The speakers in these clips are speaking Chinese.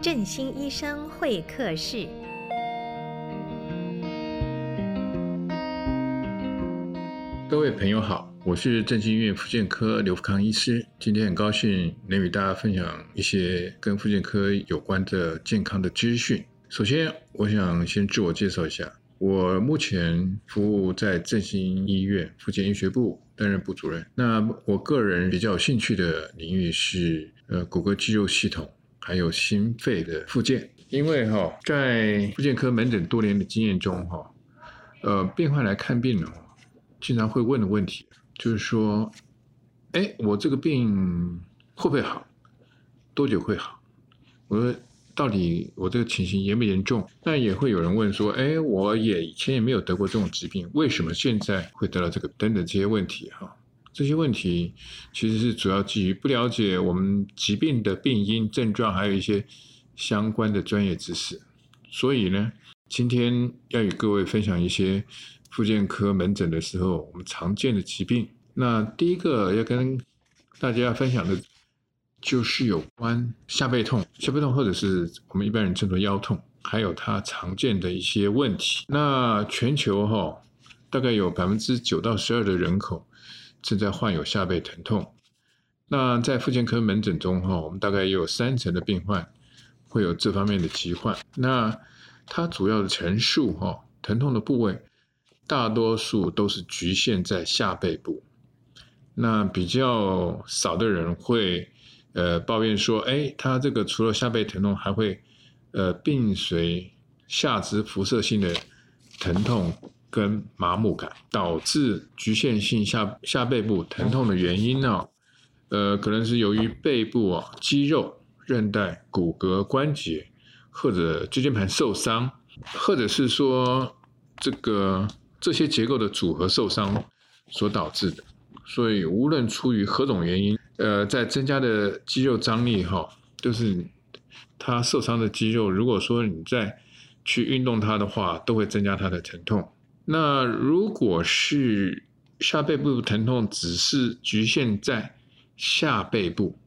振兴医生会客室。各位朋友好，我是振兴医院复健科刘福康医师。今天很高兴能与大家分享一些跟复健科有关的健康的资讯。首先，我想先自我介绍一下，我目前服务在振兴医院妇健医学部，担任部主任。那我个人比较有兴趣的领域是呃骨骼肌肉系统，还有心肺的复健。因为哈，在复健科门诊多年的经验中哈，呃，病患来看病呢。经常会问的问题就是说，哎，我这个病会不会好？多久会好？我说，到底我这个情形严不严重？那也会有人问说，哎，我也以前也没有得过这种疾病，为什么现在会得到这个？等等这些问题哈，这些问题其实是主要基于不了解我们疾病的病因、症状，还有一些相关的专业知识。所以呢，今天要与各位分享一些。附件科门诊的时候，我们常见的疾病，那第一个要跟大家分享的，就是有关下背痛、下背痛或者是我们一般人称作腰痛，还有它常见的一些问题。那全球哈，大概有百分之九到十二的人口正在患有下背疼痛。那在妇健科门诊中哈，我们大概也有三成的病患会有这方面的疾患。那它主要的陈述哈，疼痛的部位。大多数都是局限在下背部，那比较少的人会，呃，抱怨说，哎，他这个除了下背疼痛，还会，呃，并随下肢辐射性的疼痛跟麻木感，导致局限性下下背部疼痛的原因呢，呃，可能是由于背部啊肌肉、韧带、骨骼、关节或者椎间盘受伤，或者是说这个。这些结构的组合受伤所导致的，所以无论出于何种原因，呃，在增加的肌肉张力哈，就是它受伤的肌肉，如果说你再去运动它的话，都会增加它的疼痛。那如果是下背部疼痛只是局限在下背部，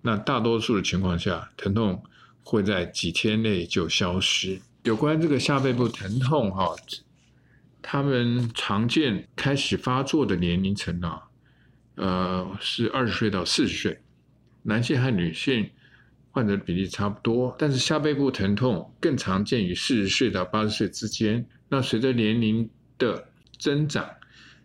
那大多数的情况下，疼痛会在几天内就消失。有关这个下背部疼痛哈。他们常见开始发作的年龄层啊，呃，是二十岁到四十岁，男性和女性患者比例差不多，但是下背部疼痛更常见于四十岁到八十岁之间。那随着年龄的增长，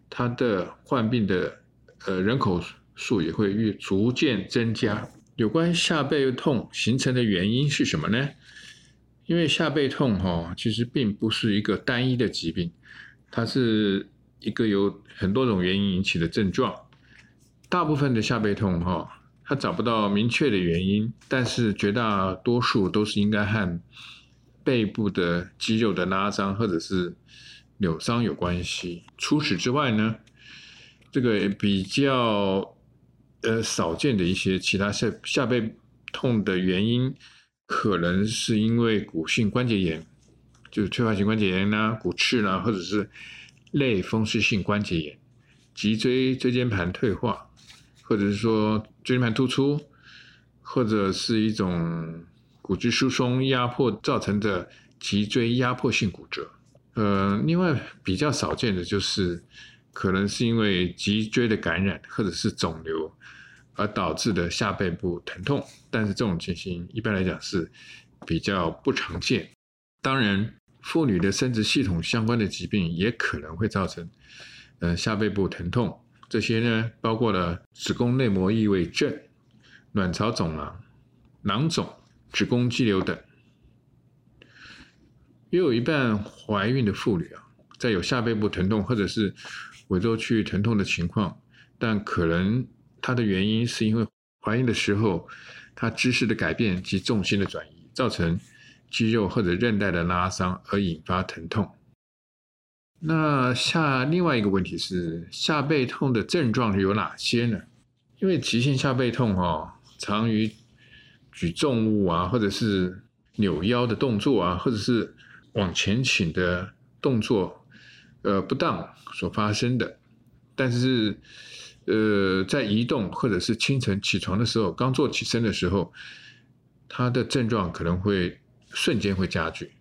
他的患病的呃人口数也会越逐渐增加。有关下背痛形成的原因是什么呢？因为下背痛哈，其实并不是一个单一的疾病。它是一个由很多种原因引起的症状，大部分的下背痛哈，它找不到明确的原因，但是绝大多数都是应该和背部的肌肉的拉伤或者是扭伤有关系。除此之外呢，这个比较呃少见的一些其他下下背痛的原因，可能是因为骨性关节炎。就是退化性关节炎呐、啊、骨刺啦、或者是类风湿性关节炎、脊椎椎间盘退化，或者是说椎间盘突出，或者是一种骨质疏松压迫造成的脊椎压迫性骨折。呃，另外比较少见的就是可能是因为脊椎的感染或者是肿瘤而导致的下背部疼痛，但是这种情形一般来讲是比较不常见。当然。妇女的生殖系统相关的疾病也可能会造成，呃，下背部疼痛。这些呢，包括了子宫内膜异位症、卵巢肿囊、囊肿、子宫肌瘤等。约有一半怀孕的妇女啊，在有下背部疼痛或者是委周区域疼痛的情况，但可能它的原因是因为怀孕的时候，她姿势的改变及重心的转移造成。肌肉或者韧带的拉伤而引发疼痛。那下另外一个问题是，下背痛的症状有哪些呢？因为急性下背痛哦，常与举重物啊，或者是扭腰的动作啊，或者是往前倾的动作，呃，不当所发生的。但是，呃，在移动或者是清晨起床的时候，刚坐起身的时候。它的症状可能会瞬间会加剧。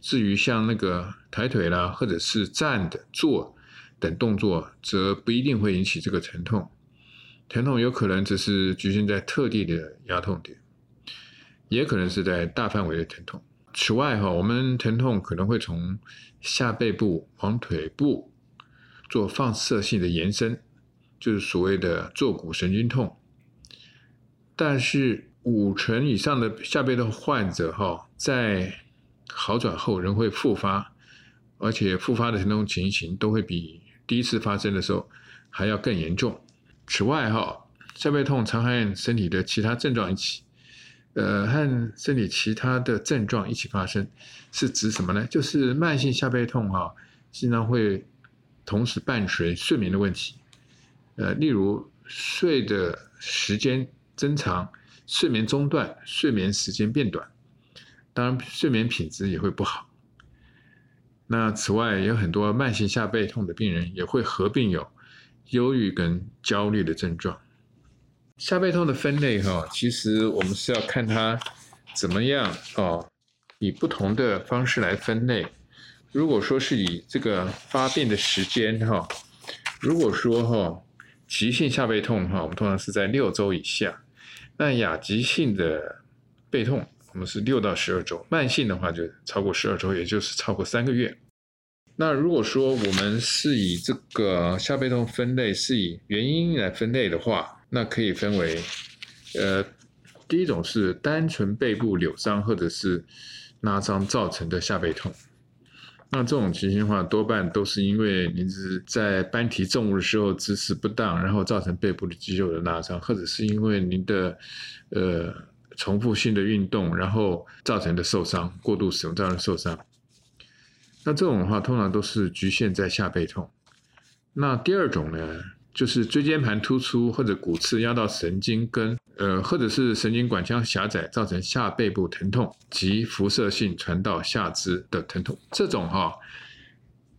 至于像那个抬腿啦，或者是站的、坐等动作，则不一定会引起这个疼痛。疼痛有可能只是局限在特定的压痛点，也可能是在大范围的疼痛。此外，哈，我们疼痛可能会从下背部往腿部做放射性的延伸，就是所谓的坐骨神经痛。但是五成以上的下背痛患者，哈，在好转后仍会复发，而且复发的疼痛情形都会比第一次发生的时候还要更严重。此外，哈，下背痛常和身体的其他症状一起，呃，和身体其他的症状一起发生，是指什么呢？就是慢性下背痛，哈，经常会同时伴随睡眠的问题，呃，例如睡的时间增长、睡眠中断、睡眠时间变短，当然睡眠品质也会不好。那此外，有很多慢性下背痛的病人也会合并有。忧郁跟焦虑的症状，下背痛的分类哈，其实我们是要看它怎么样哦，以不同的方式来分类。如果说是以这个发病的时间哈，如果说哈急性下背痛哈，我们通常是在六周以下；那亚急性的背痛，我们是六到十二周；慢性的话就超过十二周，也就是超过三个月。那如果说我们是以这个下背痛分类，是以原因来分类的话，那可以分为，呃，第一种是单纯背部扭伤或者是拉伤造成的下背痛。那这种情形的话，多半都是因为您是在搬提重物的时候姿势不当，然后造成背部的肌肉的拉伤，或者是因为您的呃重复性的运动，然后造成的受伤，过度使用造成受伤。那这种的话，通常都是局限在下背痛。那第二种呢，就是椎间盘突出或者骨刺压到神经根，呃，或者是神经管腔狭窄，造成下背部疼痛及辐射性传到下肢的疼痛。这种哈，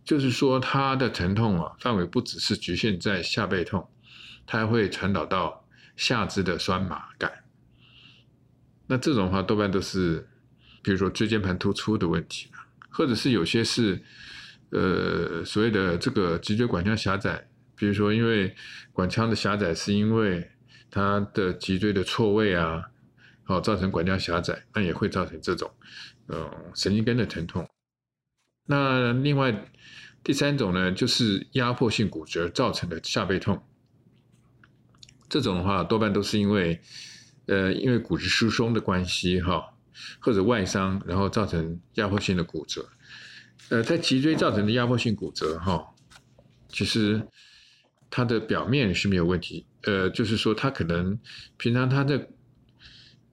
就是说它的疼痛啊，范围不只是局限在下背痛，它还会传导到下肢的酸麻感。那这种话，多半都是，比如说椎间盘突出的问题。或者是有些是，呃，所谓的这个脊椎管腔狭窄，比如说因为管腔的狭窄是因为它的脊椎的错位啊，好造成管腔狭窄，那也会造成这种，呃，神经根的疼痛。那另外第三种呢，就是压迫性骨折造成的下背痛，这种的话多半都是因为，呃，因为骨质疏松的关系，哈。或者外伤，然后造成压迫性的骨折。呃，在脊椎造成的压迫性骨折，哈，其实它的表面是没有问题。呃，就是说它可能平常它的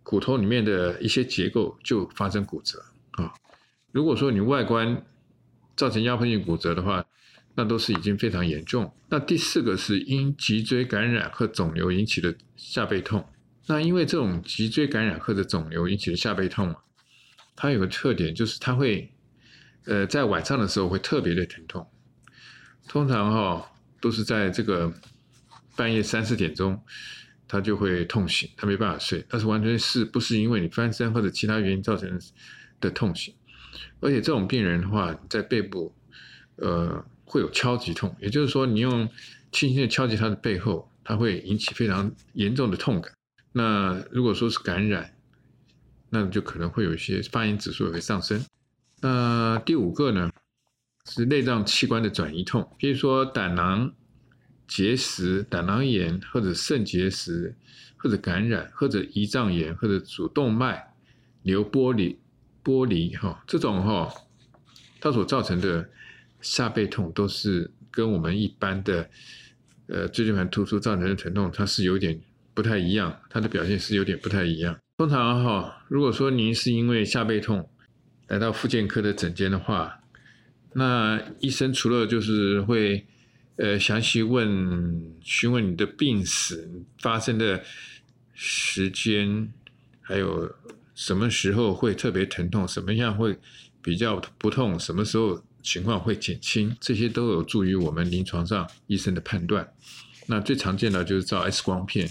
骨头里面的一些结构就发生骨折啊。如果说你外观造成压迫性骨折的话，那都是已经非常严重。那第四个是因脊椎感染和肿瘤引起的下背痛。那因为这种脊椎感染或者肿瘤引起的下背痛嘛，它有个特点就是它会，呃，在晚上的时候会特别的疼痛，通常哈、都是在这个半夜三四点钟，他就会痛醒，他没办法睡，但是完全是不是因为你翻身或者其他原因造成的痛醒，而且这种病人的话，在背部，呃，会有敲击痛，也就是说你用轻轻的敲击他的背后，他会引起非常严重的痛感。那如果说是感染，那就可能会有一些发炎指数也会上升。那第五个呢，是内脏器官的转移痛，比如说胆囊结石、胆囊炎或者肾结石，或者感染，或者胰脏炎，或者主动脉瘤剥离剥离哈，这种哈，它所造成的下背痛都是跟我们一般的呃椎间盘突出造成的疼痛，它是有点。不太一样，它的表现是有点不太一样。通常哈，如果说您是因为下背痛来到复健科的诊间的话，那医生除了就是会呃详细问询问你的病史发生的时间，还有什么时候会特别疼痛，什么样会比较不痛，什么时候情况会减轻，这些都有助于我们临床上医生的判断。那最常见的就是照 X 光片。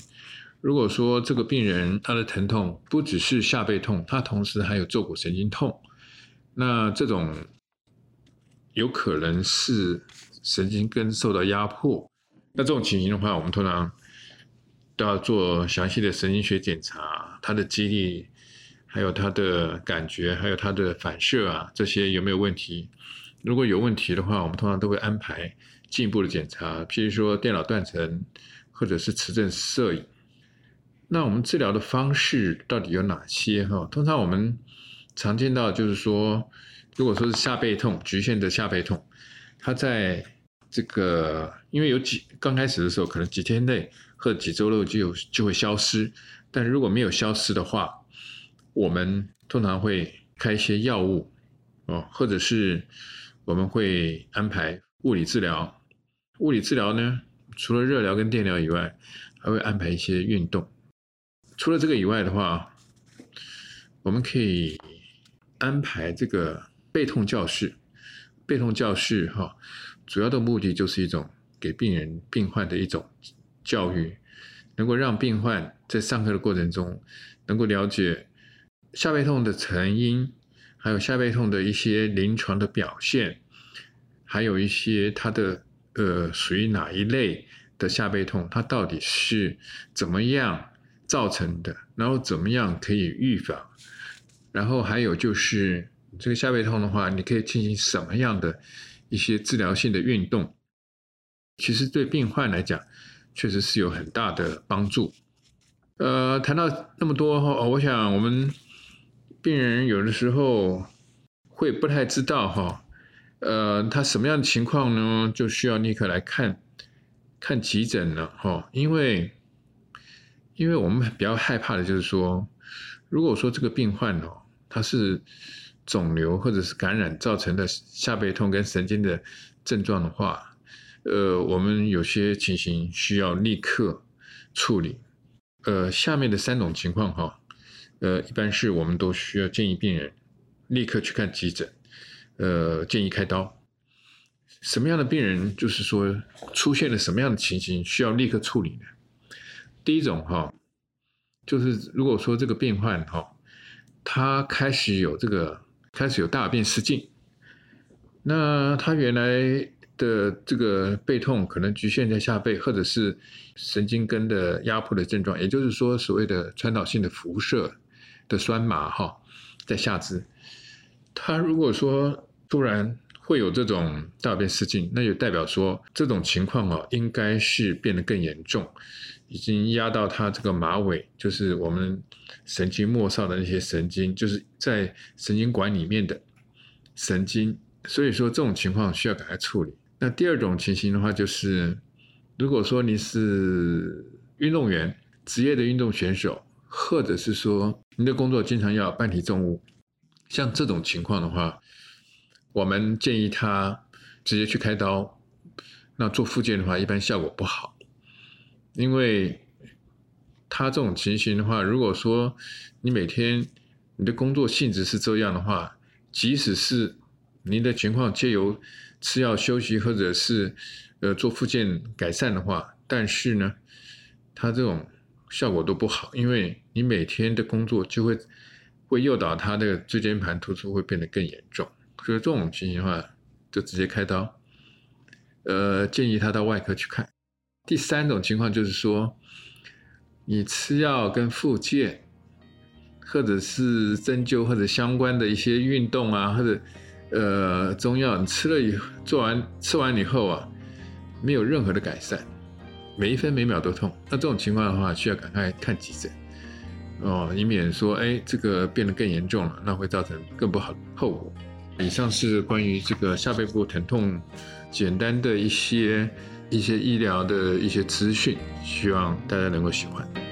如果说这个病人他的疼痛不只是下背痛，他同时还有坐骨神经痛，那这种有可能是神经根受到压迫。那这种情形的话，我们通常都要做详细的神经学检查，它的肌力，还有它的感觉，还有它的反射啊，这些有没有问题？如果有问题的话，我们通常都会安排进一步的检查，譬如说电脑断层，或者是磁振摄影。那我们治疗的方式到底有哪些？哈，通常我们常见到就是说，如果说是下背痛，局限的下背痛，它在这个因为有几刚开始的时候，可能几天内或几周内就就会消失，但如果没有消失的话，我们通常会开一些药物哦，或者是我们会安排物理治疗。物理治疗呢，除了热疗跟电疗以外，还会安排一些运动。除了这个以外的话，我们可以安排这个背痛教室。背痛教室哈，主要的目的就是一种给病人、病患的一种教育，能够让病患在上课的过程中能够了解下背痛的成因，还有下背痛的一些临床的表现，还有一些它的呃属于哪一类的下背痛，它到底是怎么样造成的，然后怎么样可以预防，然后还有就是这个下背痛的话，你可以进行什么样的一些治疗性的运动，其实对病患来讲，确实是有很大的帮助。呃，谈到那么多哈，我想我们病人有的时候会不太知道哈，呃，他什么样的情况呢，就需要立刻来看看急诊了哈，因为。因为我们比较害怕的就是说，如果说这个病患哦，它是肿瘤或者是感染造成的下背痛跟神经的症状的话，呃，我们有些情形需要立刻处理。呃，下面的三种情况哈，呃，一般是我们都需要建议病人立刻去看急诊，呃，建议开刀。什么样的病人就是说出现了什么样的情形需要立刻处理呢？第一种哈，就是如果说这个病患哈，他开始有这个开始有大便失禁，那他原来的这个背痛可能局限在下背，或者是神经根的压迫的症状，也就是说所谓的传导性的辐射的酸麻哈，在下肢，他如果说突然会有这种大便失禁，那就代表说这种情况啊，应该是变得更严重。已经压到他这个马尾，就是我们神经末梢的那些神经，就是在神经管里面的神经。所以说这种情况需要赶快处理。那第二种情形的话，就是如果说你是运动员，职业的运动选手，或者是说你的工作经常要搬提重物，像这种情况的话，我们建议他直接去开刀。那做复健的话，一般效果不好。因为他这种情形的话，如果说你每天你的工作性质是这样的话，即使是您的情况借由吃药休息或者是呃做复健改善的话，但是呢，他这种效果都不好，因为你每天的工作就会会诱导他的椎间盘突出会变得更严重，所以这种情形的话，就直接开刀，呃，建议他到外科去看。第三种情况就是说，你吃药跟复健，或者是针灸或者相关的一些运动啊，或者呃中药，你吃了以做完吃完以后啊，没有任何的改善，每一分每秒都痛。那这种情况的话，需要赶快看急诊哦，以免说哎这个变得更严重了，那会造成更不好的后果。以上是关于这个下背部疼痛简单的一些。一些医疗的一些资讯，希望大家能够喜欢。